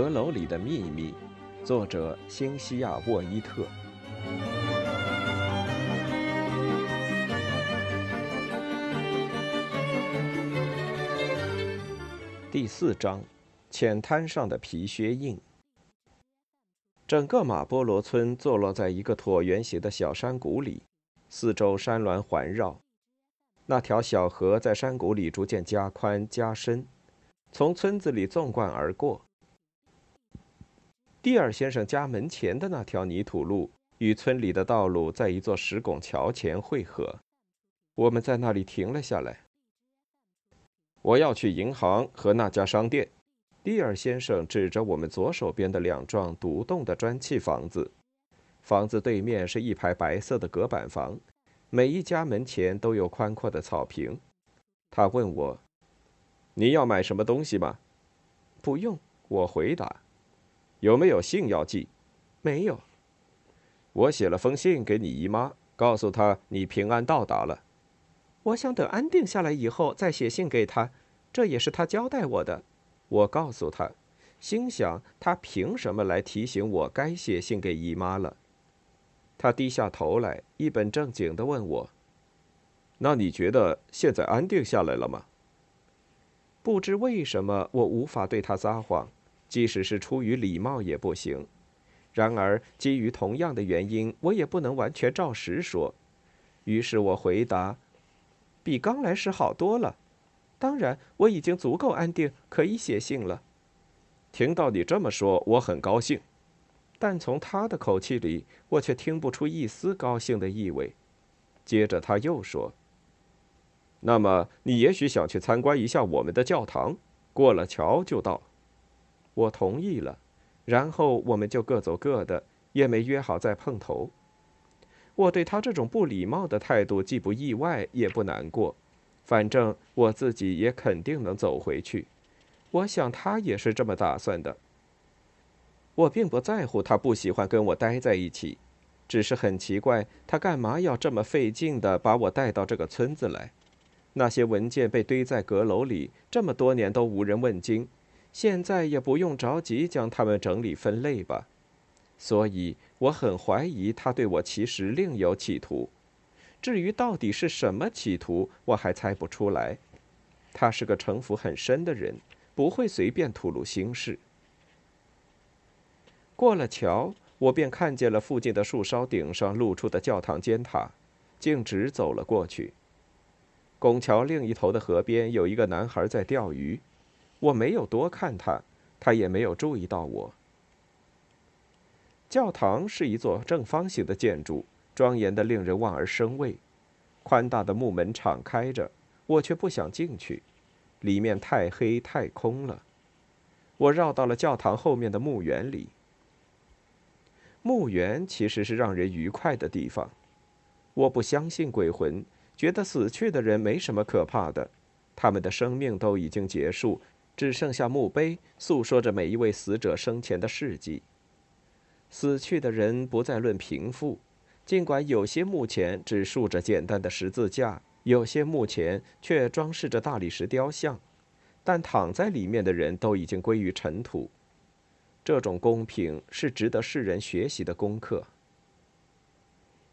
阁楼里的秘密，作者星西亚·沃伊特。第四章：浅滩上的皮靴印。整个马波罗村坐落在一个椭圆形的小山谷里，四周山峦环绕。那条小河在山谷里逐渐加宽加深，从村子里纵贯而过。蒂尔先生家门前的那条泥土路与村里的道路在一座石拱桥前汇合。我们在那里停了下来。我要去银行和那家商店。蒂尔先生指着我们左手边的两幢独栋的砖砌房子，房子对面是一排白色的隔板房，每一家门前都有宽阔的草坪。他问我：“你要买什么东西吗？”“不用。”我回答。有没有信要寄？没有。我写了封信给你姨妈，告诉她你平安到达了。我想等安定下来以后再写信给她，这也是她交代我的。我告诉她，心想她凭什么来提醒我该写信给姨妈了？她低下头来，一本正经地问我：“那你觉得现在安定下来了吗？”不知为什么，我无法对她撒谎。即使是出于礼貌也不行。然而，基于同样的原因，我也不能完全照实说。于是我回答：“比刚来时好多了。当然，我已经足够安定，可以写信了。”听到你这么说，我很高兴。但从他的口气里，我却听不出一丝高兴的意味。接着他又说：“那么，你也许想去参观一下我们的教堂？过了桥就到。”我同意了，然后我们就各走各的，也没约好再碰头。我对他这种不礼貌的态度既不意外，也不难过。反正我自己也肯定能走回去。我想他也是这么打算的。我并不在乎他不喜欢跟我待在一起，只是很奇怪他干嘛要这么费劲的把我带到这个村子来。那些文件被堆在阁楼里，这么多年都无人问津。现在也不用着急将它们整理分类吧，所以我很怀疑他对我其实另有企图。至于到底是什么企图，我还猜不出来。他是个城府很深的人，不会随便吐露心事。过了桥，我便看见了附近的树梢顶上露出的教堂尖塔，径直走了过去。拱桥另一头的河边有一个男孩在钓鱼。我没有多看他，他也没有注意到我。教堂是一座正方形的建筑，庄严的令人望而生畏。宽大的木门敞开着，我却不想进去，里面太黑太空了。我绕到了教堂后面的墓园里。墓园其实是让人愉快的地方。我不相信鬼魂，觉得死去的人没什么可怕的，他们的生命都已经结束。只剩下墓碑，诉说着每一位死者生前的事迹。死去的人不再论贫富，尽管有些墓前只竖着简单的十字架，有些墓前却装饰着大理石雕像，但躺在里面的人都已经归于尘土。这种公平是值得世人学习的功课。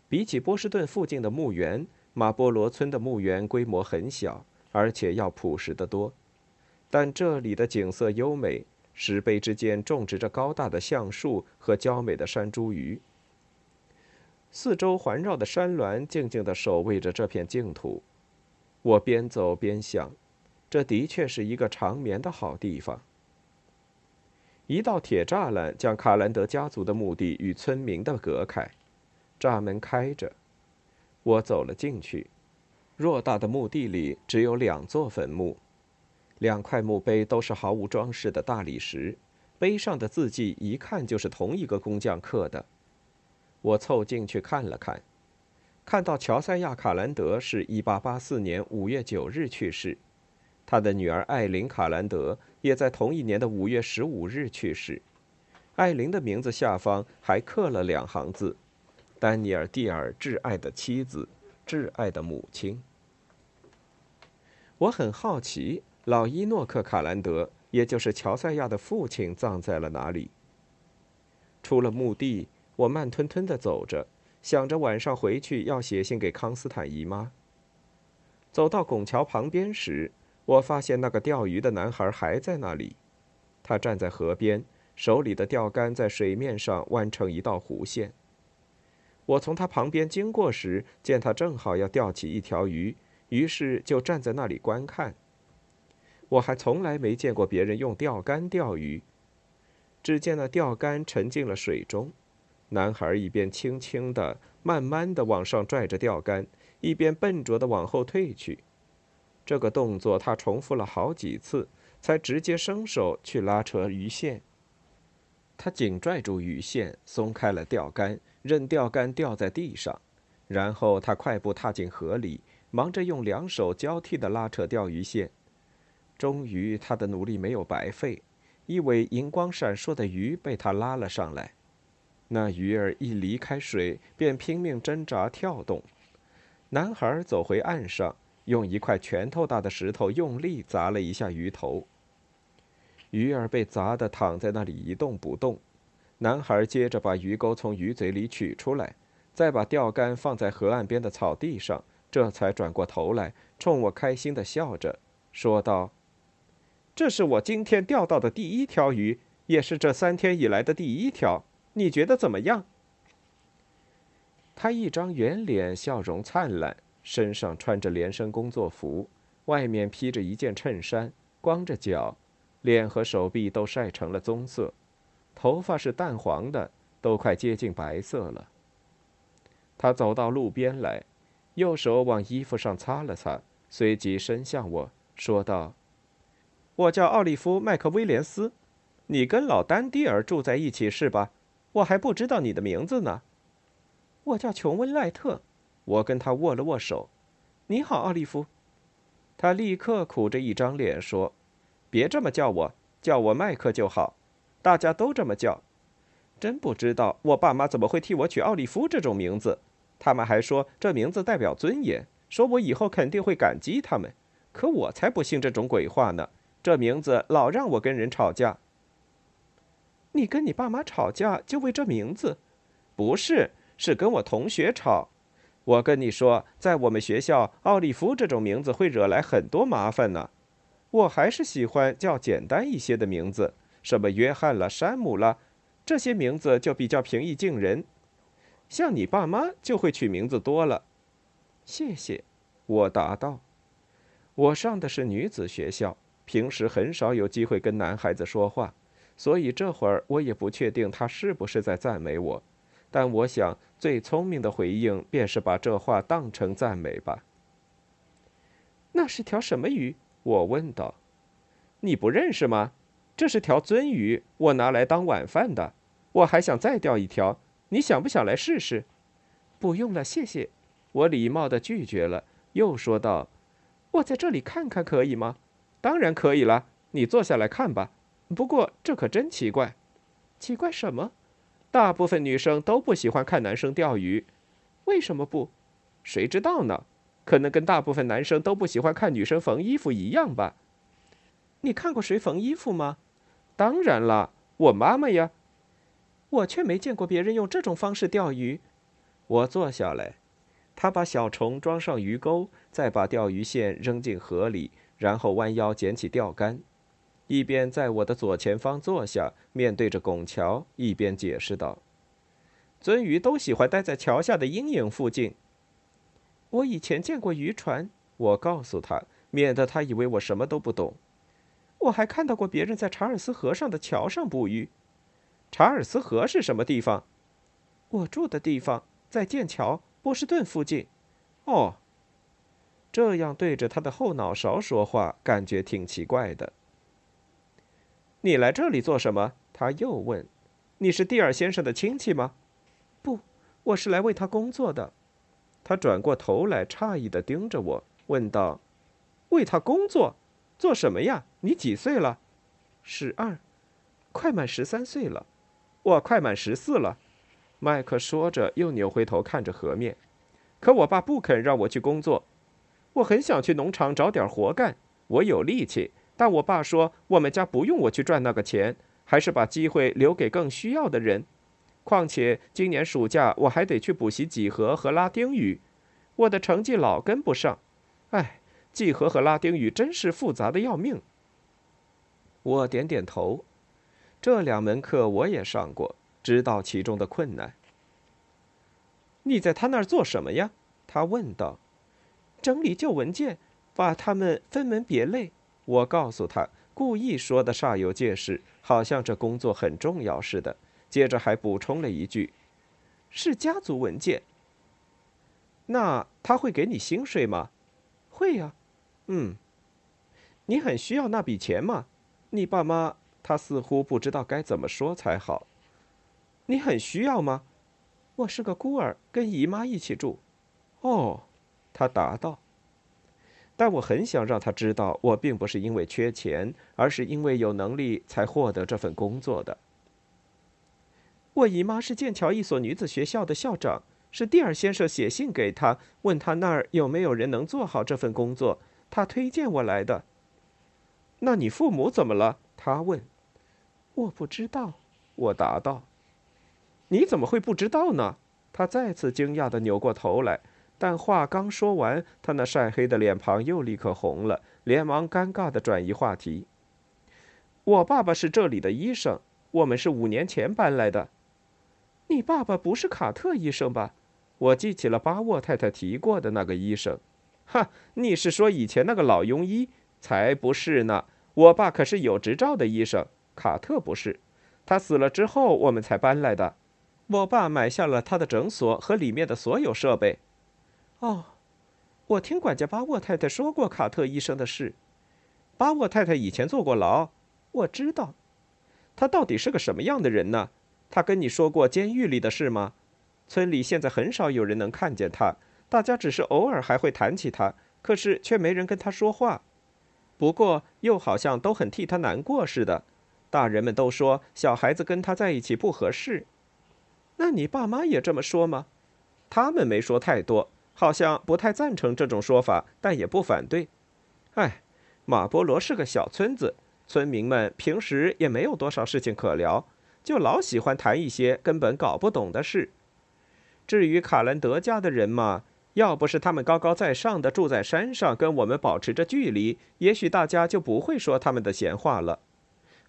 比起波士顿附近的墓园，马波罗村的墓园规模很小，而且要朴实得多。但这里的景色优美，石碑之间种植着高大的橡树和娇美的山茱萸。四周环绕的山峦静静地守卫着这片净土。我边走边想，这的确是一个长眠的好地方。一道铁栅栏将卡兰德家族的墓地与村民的隔开，栅门开着，我走了进去。偌大的墓地里只有两座坟墓。两块墓碑都是毫无装饰的大理石，碑上的字迹一看就是同一个工匠刻的。我凑近去看了看，看到乔赛亚·卡兰德是一八八四年五月九日去世，他的女儿艾琳·卡兰德也在同一年的五月十五日去世。艾琳的名字下方还刻了两行字：“丹尼尔·蒂尔挚爱的妻子，挚爱的母亲。”我很好奇。老伊诺克·卡兰德也就是乔赛亚的父亲葬在了哪里。出了墓地，我慢吞吞地走着，想着晚上回去要写信给康斯坦姨妈。走到拱桥旁边时，我发现那个钓鱼的男孩还在那里。他站在河边，手里的钓竿在水面上弯成一道弧线。我从他旁边经过时，见他正好要钓起一条鱼，于是就站在那里观看。我还从来没见过别人用钓竿钓鱼。只见那钓竿沉进了水中，男孩一边轻轻地、慢慢地往上拽着钓竿，一边笨拙地往后退去。这个动作他重复了好几次，才直接伸手去拉扯鱼线。他紧拽住鱼线，松开了钓竿，任钓竿掉在地上。然后他快步踏进河里，忙着用两手交替地拉扯钓鱼线。终于，他的努力没有白费。一尾银光闪烁的鱼被他拉了上来，那鱼儿一离开水，便拼命挣扎跳动。男孩走回岸上，用一块拳头大的石头用力砸了一下鱼头。鱼儿被砸得躺在那里一动不动。男孩接着把鱼钩从鱼嘴里取出来，再把钓竿放在河岸边的草地上，这才转过头来，冲我开心地笑着，说道。这是我今天钓到的第一条鱼，也是这三天以来的第一条。你觉得怎么样？他一张圆脸，笑容灿烂，身上穿着连身工作服，外面披着一件衬衫，光着脚，脸和手臂都晒成了棕色，头发是淡黄的，都快接近白色了。他走到路边来，右手往衣服上擦了擦，随即伸向我说道。我叫奥利夫·麦克威廉斯，你跟老丹蒂尔住在一起是吧？我还不知道你的名字呢。我叫琼温·赖特，我跟他握了握手。你好，奥利夫。他立刻苦着一张脸说：“别这么叫我，叫我麦克就好。大家都这么叫。真不知道我爸妈怎么会替我取奥利夫这种名字。他们还说这名字代表尊严，说我以后肯定会感激他们。可我才不信这种鬼话呢。”这名字老让我跟人吵架。你跟你爸妈吵架就为这名字？不是，是跟我同学吵。我跟你说，在我们学校，奥利弗这种名字会惹来很多麻烦呢。我还是喜欢叫简单一些的名字，什么约翰了、山姆了，这些名字就比较平易近人。像你爸妈就会取名字多了。谢谢，我答道。我上的是女子学校。平时很少有机会跟男孩子说话，所以这会儿我也不确定他是不是在赞美我。但我想，最聪明的回应便是把这话当成赞美吧。那是条什么鱼？我问道。你不认识吗？这是条鳟鱼，我拿来当晚饭的。我还想再钓一条，你想不想来试试？不用了，谢谢。我礼貌地拒绝了，又说道：“我在这里看看可以吗？”当然可以了，你坐下来看吧。不过这可真奇怪，奇怪什么？大部分女生都不喜欢看男生钓鱼，为什么不？谁知道呢？可能跟大部分男生都不喜欢看女生缝衣服一样吧。你看过谁缝衣服吗？当然了，我妈妈呀。我却没见过别人用这种方式钓鱼。我坐下来，他把小虫装上鱼钩，再把钓鱼线扔进河里。然后弯腰捡起钓竿，一边在我的左前方坐下，面对着拱桥，一边解释道：“鳟鱼都喜欢待在桥下的阴影附近。”我以前见过渔船，我告诉他，免得他以为我什么都不懂。我还看到过别人在查尔斯河上的桥上捕鱼。查尔斯河是什么地方？我住的地方在剑桥，波士顿附近。哦。这样对着他的后脑勺说话，感觉挺奇怪的。你来这里做什么？他又问。你是蒂尔先生的亲戚吗？不，我是来为他工作的。他转过头来，诧异的盯着我，问道：“为他工作？做什么呀？你几岁了？”“十二，快满十三岁了。”“我快满十四了。”麦克说着，又扭回头看着河面。“可我爸不肯让我去工作。”我很想去农场找点活干，我有力气，但我爸说我们家不用我去赚那个钱，还是把机会留给更需要的人。况且今年暑假我还得去补习几何和拉丁语，我的成绩老跟不上。哎，几何和拉丁语真是复杂的要命。我点点头，这两门课我也上过，知道其中的困难。你在他那儿做什么呀？他问道。整理旧文件，把它们分门别类。我告诉他，故意说的煞有介事，好像这工作很重要似的。接着还补充了一句：“是家族文件。”那他会给你薪水吗？会呀。嗯，你很需要那笔钱吗？你爸妈……他似乎不知道该怎么说才好。你很需要吗？我是个孤儿，跟姨妈一起住。哦，他答道。但我很想让他知道，我并不是因为缺钱，而是因为有能力才获得这份工作的。我姨妈是剑桥一所女子学校的校长，是蒂尔先生写信给她，问他那儿有没有人能做好这份工作，他推荐我来的。那你父母怎么了？他问。我不知道，我答道。你怎么会不知道呢？他再次惊讶地扭过头来，但话刚说完，他那晒黑的脸庞又立刻红了，连忙尴尬地转移话题。我爸爸是这里的医生，我们是五年前搬来的。你爸爸不是卡特医生吧？我记起了巴沃太太提过的那个医生。哈，你是说以前那个老庸医？才不是呢！我爸可是有执照的医生，卡特不是。他死了之后，我们才搬来的。我爸买下了他的诊所和里面的所有设备。哦，我听管家巴沃太太说过卡特医生的事。巴沃太太以前坐过牢，我知道。他到底是个什么样的人呢？他跟你说过监狱里的事吗？村里现在很少有人能看见他，大家只是偶尔还会谈起他，可是却没人跟他说话。不过又好像都很替他难过似的。大人们都说小孩子跟他在一起不合适。那你爸妈也这么说吗？他们没说太多，好像不太赞成这种说法，但也不反对。哎，马波罗是个小村子，村民们平时也没有多少事情可聊。就老喜欢谈一些根本搞不懂的事。至于卡兰德家的人嘛，要不是他们高高在上的住在山上，跟我们保持着距离，也许大家就不会说他们的闲话了。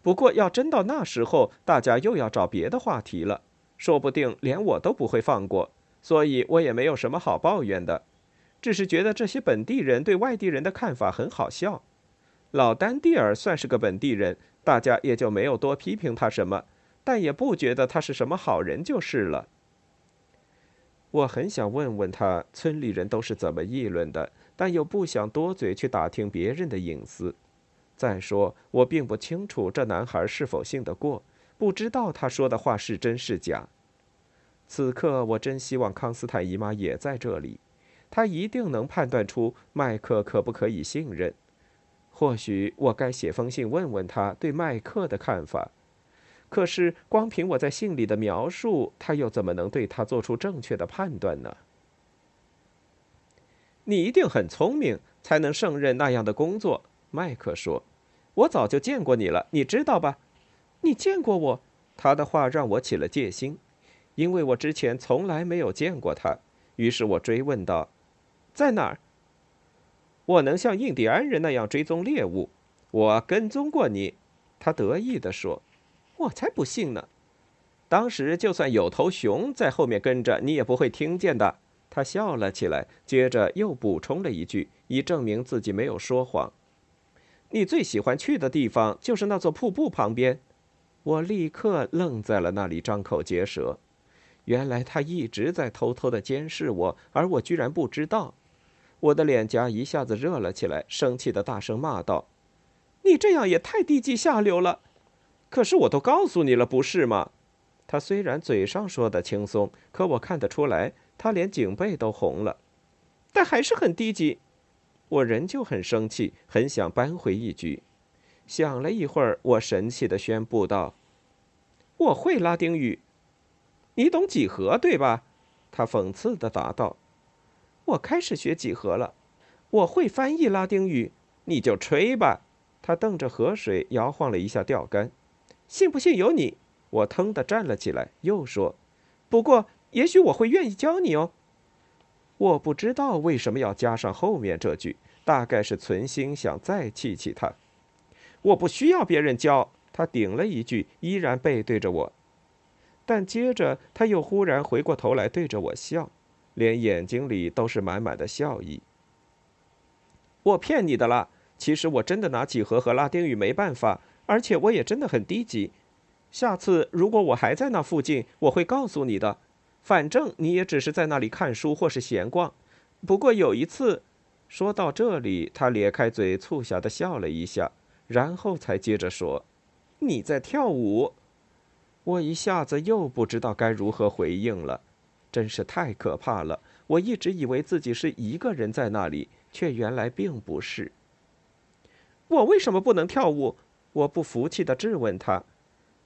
不过要真到那时候，大家又要找别的话题了，说不定连我都不会放过。所以我也没有什么好抱怨的，只是觉得这些本地人对外地人的看法很好笑。老丹蒂尔算是个本地人，大家也就没有多批评他什么。但也不觉得他是什么好人就是了。我很想问问他村里人都是怎么议论的，但又不想多嘴去打听别人的隐私。再说，我并不清楚这男孩是否信得过，不知道他说的话是真是假。此刻，我真希望康斯坦姨妈也在这里，她一定能判断出麦克可不可以信任。或许我该写封信问问他对麦克的看法。可是，光凭我在信里的描述，他又怎么能对他做出正确的判断呢？你一定很聪明，才能胜任那样的工作。麦克说：“我早就见过你了，你知道吧？你见过我？”他的话让我起了戒心，因为我之前从来没有见过他。于是我追问道：“在哪儿？”我能像印第安人那样追踪猎物。我跟踪过你，他得意地说。我才不信呢！当时就算有头熊在后面跟着，你也不会听见的。他笑了起来，接着又补充了一句，以证明自己没有说谎：“你最喜欢去的地方就是那座瀑布旁边。”我立刻愣在了那里，张口结舌。原来他一直在偷偷的监视我，而我居然不知道。我的脸颊一下子热了起来，生气的大声骂道：“你这样也太低级下流了！”可是我都告诉你了，不是吗？他虽然嘴上说的轻松，可我看得出来，他连颈背都红了，但还是很低级。我仍旧很生气，很想扳回一局。想了一会儿，我神气的宣布道：“我会拉丁语，你懂几何对吧？”他讽刺的答道：“我开始学几何了，我会翻译拉丁语，你就吹吧。”他瞪着河水，摇晃了一下钓竿。信不信由你。我腾地站了起来，又说：“不过，也许我会愿意教你哦。”我不知道为什么要加上后面这句，大概是存心想再气气他。我不需要别人教。他顶了一句，依然背对着我。但接着他又忽然回过头来对着我笑，连眼睛里都是满满的笑意。我骗你的啦！其实我真的拿几何和拉丁语没办法，而且我也真的很低级。下次如果我还在那附近，我会告诉你的。反正你也只是在那里看书或是闲逛。不过有一次，说到这里，他咧开嘴促狭的笑了一下，然后才接着说：“你在跳舞。”我一下子又不知道该如何回应了，真是太可怕了。我一直以为自己是一个人在那里，却原来并不是。我为什么不能跳舞？我不服气地质问他。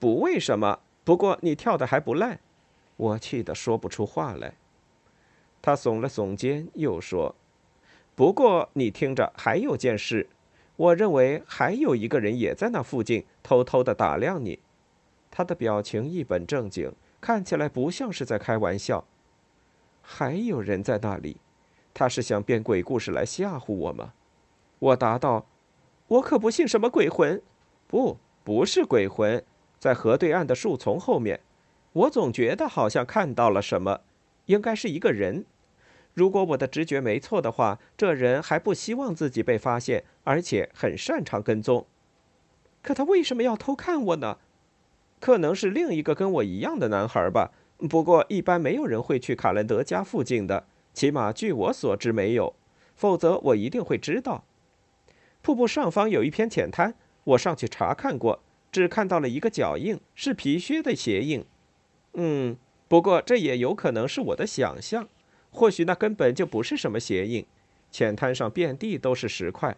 不为什么，不过你跳的还不赖。我气得说不出话来。他耸了耸肩，又说：“不过你听着，还有件事，我认为还有一个人也在那附近，偷偷的打量你。”他的表情一本正经，看起来不像是在开玩笑。还有人在那里，他是想编鬼故事来吓唬我吗？我答道：“我可不信什么鬼魂，不，不是鬼魂，在河对岸的树丛后面。我总觉得好像看到了什么，应该是一个人。如果我的直觉没错的话，这人还不希望自己被发现，而且很擅长跟踪。可他为什么要偷看我呢？”可能是另一个跟我一样的男孩吧，不过一般没有人会去卡兰德家附近的，起码据我所知没有，否则我一定会知道。瀑布上方有一片浅滩，我上去查看过，只看到了一个脚印，是皮靴的鞋印。嗯，不过这也有可能是我的想象，或许那根本就不是什么鞋印。浅滩上遍地都是石块，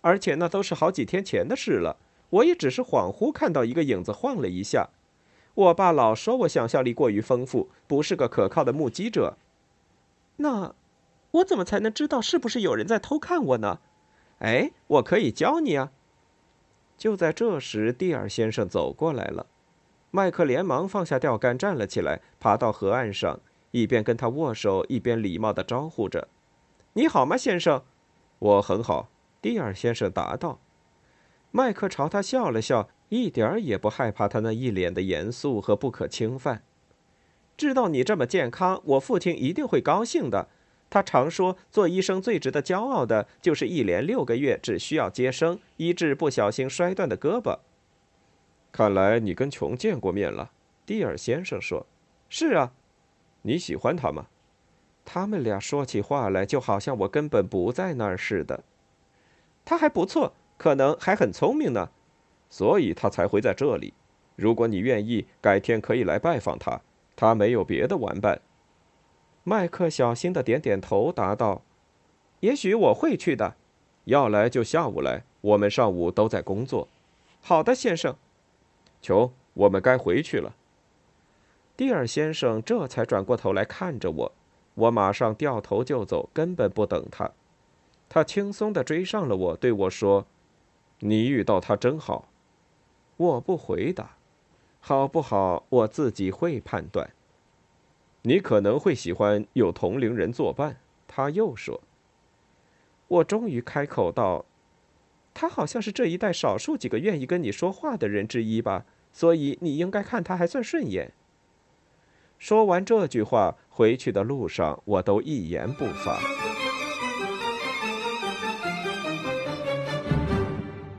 而且那都是好几天前的事了。我也只是恍惚看到一个影子晃了一下。我爸老说我想象力过于丰富，不是个可靠的目击者。那我怎么才能知道是不是有人在偷看我呢？哎，我可以教你啊！就在这时，蒂尔先生走过来了。麦克连忙放下钓竿，站了起来，爬到河岸上，一边跟他握手，一边礼貌地招呼着：“你好吗，先生？”“我很好。”蒂尔先生答道。麦克朝他笑了笑，一点儿也不害怕他那一脸的严肃和不可侵犯。知道你这么健康，我父亲一定会高兴的。他常说，做医生最值得骄傲的就是一连六个月只需要接生，医治不小心摔断的胳膊。看来你跟琼见过面了，蒂尔先生说：“是啊，你喜欢他吗？”他们俩说起话来，就好像我根本不在那儿似的。他还不错。可能还很聪明呢，所以他才会在这里。如果你愿意，改天可以来拜访他。他没有别的玩伴。麦克小心的点点头，答道：“也许我会去的。要来就下午来，我们上午都在工作。”“好的，先生。”“求，我们该回去了。”蒂尔先生这才转过头来看着我，我马上掉头就走，根本不等他。他轻松的追上了我，对我说。你遇到他真好，我不回答，好不好？我自己会判断。你可能会喜欢有同龄人作伴。他又说：“我终于开口道，他好像是这一代少数几个愿意跟你说话的人之一吧，所以你应该看他还算顺眼。”说完这句话，回去的路上我都一言不发。